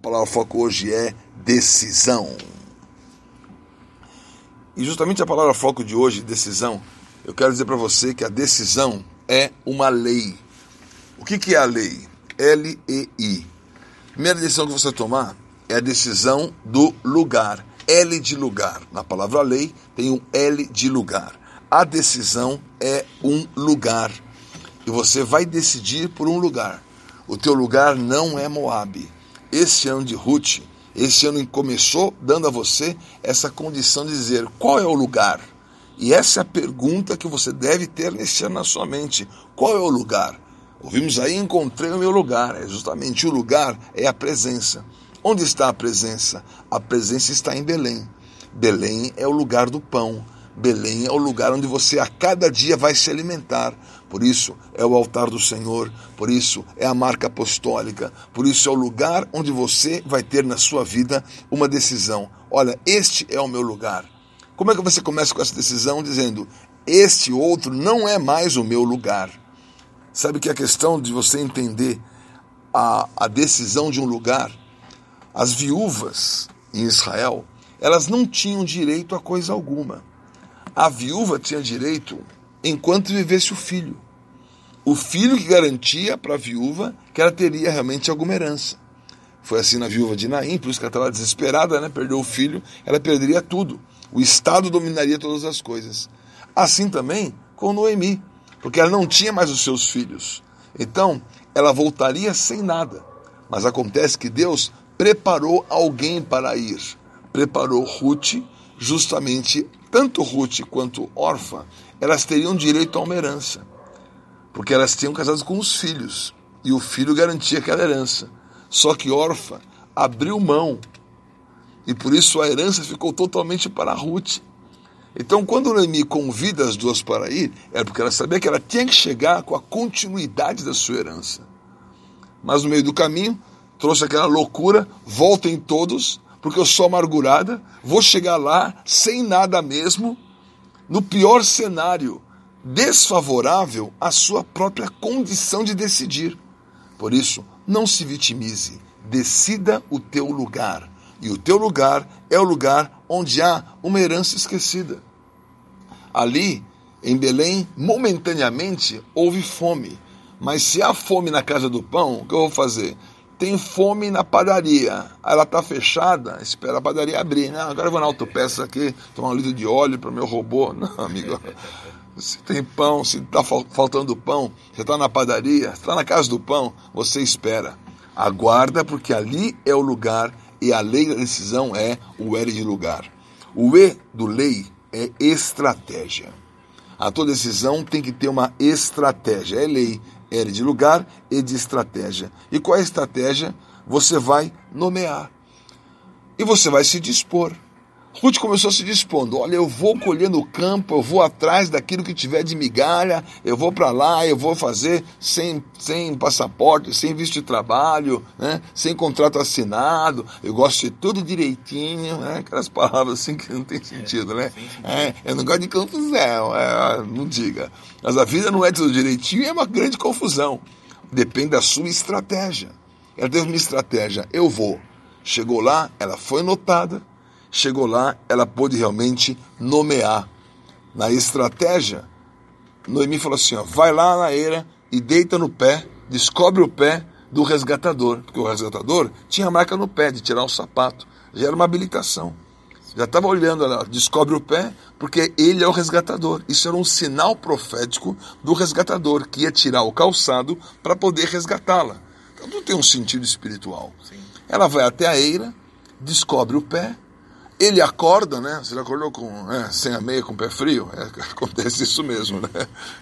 A palavra foco hoje é decisão. E justamente a palavra foco de hoje, decisão, eu quero dizer para você que a decisão é uma lei. O que, que é a lei? L-E-I. Primeira decisão que você tomar é a decisão do lugar. L de lugar. Na palavra lei tem um L de lugar. A decisão é um lugar. E você vai decidir por um lugar. O teu lugar não é Moabe esse ano de Ruth, esse ano começou dando a você essa condição de dizer qual é o lugar. E essa é a pergunta que você deve ter nesse ano na sua mente: qual é o lugar? Ouvimos aí, encontrei o meu lugar. É justamente o lugar é a presença. Onde está a presença? A presença está em Belém. Belém é o lugar do pão. Belém é o lugar onde você a cada dia vai se alimentar. Por isso é o altar do Senhor, por isso é a marca apostólica, por isso é o lugar onde você vai ter na sua vida uma decisão. Olha, este é o meu lugar. Como é que você começa com essa decisão dizendo: este outro não é mais o meu lugar? Sabe que a questão de você entender a, a decisão de um lugar, as viúvas em Israel, elas não tinham direito a coisa alguma a viúva tinha direito enquanto vivesse o filho. O filho que garantia para a viúva que ela teria realmente alguma herança. Foi assim na viúva de Naim, por isso que ela estava desesperada, né? perdeu o filho, ela perderia tudo. O Estado dominaria todas as coisas. Assim também com Noemi, porque ela não tinha mais os seus filhos. Então, ela voltaria sem nada. Mas acontece que Deus preparou alguém para ir. Preparou Ruth justamente tanto Ruth quanto Orfa, elas teriam direito a uma herança, porque elas tinham casado com os filhos, e o filho garantia aquela herança. Só que Orfa abriu mão, e por isso a herança ficou totalmente para Ruth. Então, quando Noemi convida as duas para ir, era porque ela sabia que ela tinha que chegar com a continuidade da sua herança. Mas no meio do caminho, trouxe aquela loucura: voltem todos, porque eu sou amargurada, vou chegar lá sem nada mesmo, no pior cenário, desfavorável à sua própria condição de decidir. Por isso, não se vitimize, decida o teu lugar. E o teu lugar é o lugar onde há uma herança esquecida. Ali, em Belém, momentaneamente houve fome. Mas se há fome na casa do pão, o que eu vou fazer? Tem fome na padaria. Ela está fechada, espera a padaria abrir. Não, agora eu vou na autopeça aqui, tomar um litro de óleo para o meu robô. Não, amigo. Se tem pão, se está faltando pão, você está na padaria, está na casa do pão, você espera. Aguarda, porque ali é o lugar e a lei da decisão é o L de lugar. O E do lei é estratégia. A tua decisão tem que ter uma estratégia. É lei, L de lugar e de estratégia. E qual é a estratégia? Você vai nomear. E você vai se dispor. Ruth começou se dispondo: olha, eu vou colher no campo, eu vou atrás daquilo que tiver de migalha, eu vou para lá, eu vou fazer sem, sem passaporte, sem visto de trabalho, né? sem contrato assinado, eu gosto de tudo direitinho, né? aquelas palavras assim que não tem sentido, né? É, eu não gosto de confusão, é, não diga. Mas a vida não é tudo direitinho, é uma grande confusão. Depende da sua estratégia. Ela teve uma estratégia, eu vou. Chegou lá, ela foi notada, chegou lá, ela pôde realmente nomear. Na estratégia, Noemi falou assim: ó, vai lá na eira e deita no pé, descobre o pé do resgatador, porque o resgatador tinha a marca no pé de tirar o sapato, já era uma habilitação. Já estava olhando, ela descobre o pé, porque ele é o resgatador. Isso era um sinal profético do resgatador, que ia tirar o calçado para poder resgatá-la. Então tudo tem um sentido espiritual. Sim. Ela vai até a eira, descobre o pé, ele acorda, né? Você já acordou com, é, sem a meia, com o pé frio? É, acontece isso mesmo, né?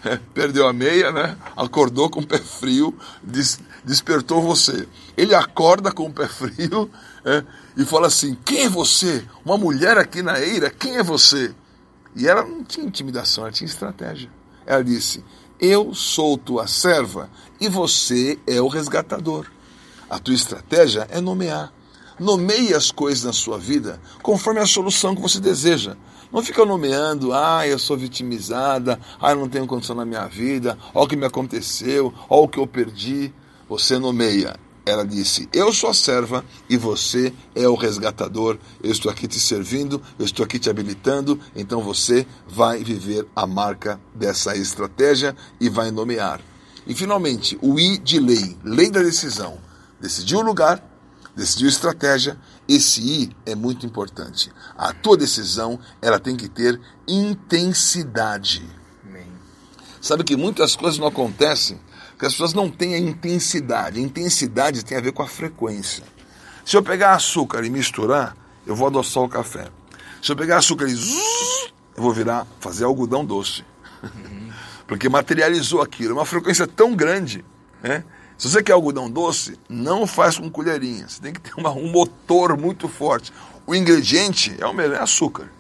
É, perdeu a meia, né? Acordou com o pé frio, des, despertou você. Ele acorda com o pé frio é, e fala assim: Quem é você? Uma mulher aqui na eira, quem é você? E ela não tinha intimidação, ela tinha estratégia. Ela disse: Eu sou tua serva e você é o resgatador. A tua estratégia é nomear. Nomeie as coisas na sua vida conforme a solução que você deseja. Não fica nomeando, ah, eu sou vitimizada, ah, eu não tenho condição na minha vida, olha o que me aconteceu, olha o que eu perdi. Você nomeia ela disse: Eu sou a serva e você é o resgatador. Eu estou aqui te servindo, eu estou aqui te habilitando. Então você vai viver a marca dessa estratégia e vai nomear. E finalmente, o I de lei, lei da decisão. Decidiu o lugar, decidiu estratégia. Esse I é muito importante. A tua decisão, ela tem que ter intensidade. Sabe que muitas coisas não acontecem porque as pessoas não têm a intensidade. A intensidade tem a ver com a frequência. Se eu pegar açúcar e misturar, eu vou adoçar o café. Se eu pegar açúcar e zzz, eu vou virar, fazer algodão doce. Uhum. Porque materializou aquilo. É uma frequência tão grande. Né? Se você quer algodão doce, não faz com colherinha. Você tem que ter uma, um motor muito forte. O ingrediente é o mesmo, é açúcar.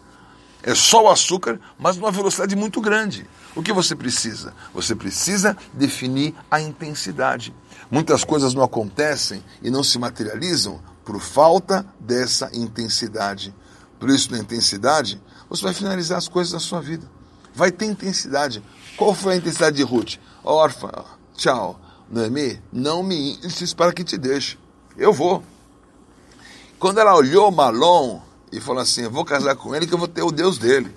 É só o açúcar, mas numa velocidade muito grande. O que você precisa? Você precisa definir a intensidade. Muitas coisas não acontecem e não se materializam por falta dessa intensidade. Por isso, na intensidade, você vai finalizar as coisas da sua vida. Vai ter intensidade. Qual foi a intensidade de Ruth? Órfã, tchau. Noemi, não me insistes para que te deixe. Eu vou. Quando ela olhou Malom e falou assim: Eu vou casar com ele que eu vou ter o Deus dele.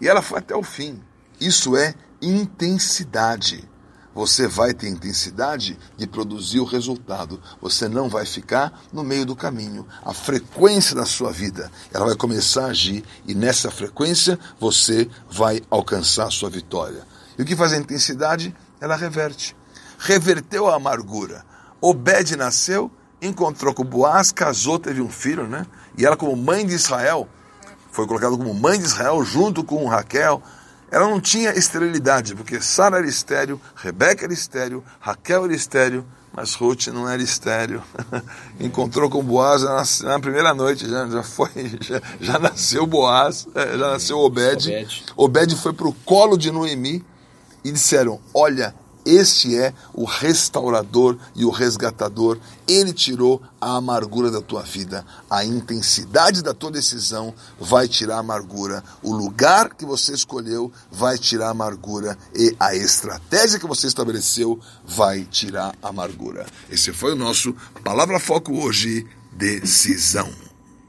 E ela foi até o fim. Isso é intensidade. Você vai ter intensidade de produzir o resultado. Você não vai ficar no meio do caminho. A frequência da sua vida, ela vai começar a agir e nessa frequência você vai alcançar a sua vitória. E o que faz a intensidade? Ela reverte. Reverteu a amargura. Obed nasceu, encontrou com Boaz, casou, teve um filho, né? E ela como mãe de Israel, foi colocada como mãe de Israel junto com Raquel, ela não tinha esterilidade, porque Sara era estéreo, Rebeca era estéreo, Raquel era estéreo, mas Ruth não era estéreo. Encontrou com Boaz na, na primeira noite, já, já foi, já, já nasceu Boaz, é, já nasceu Obed. Obed, Obed foi para o colo de Noemi e disseram: Olha, este é o restaurador e o resgatador. Ele tirou a amargura da tua vida. A intensidade da tua decisão vai tirar a amargura. O lugar que você escolheu vai tirar a amargura. E a estratégia que você estabeleceu vai tirar a amargura. Esse foi o nosso Palavra Foco hoje: decisão.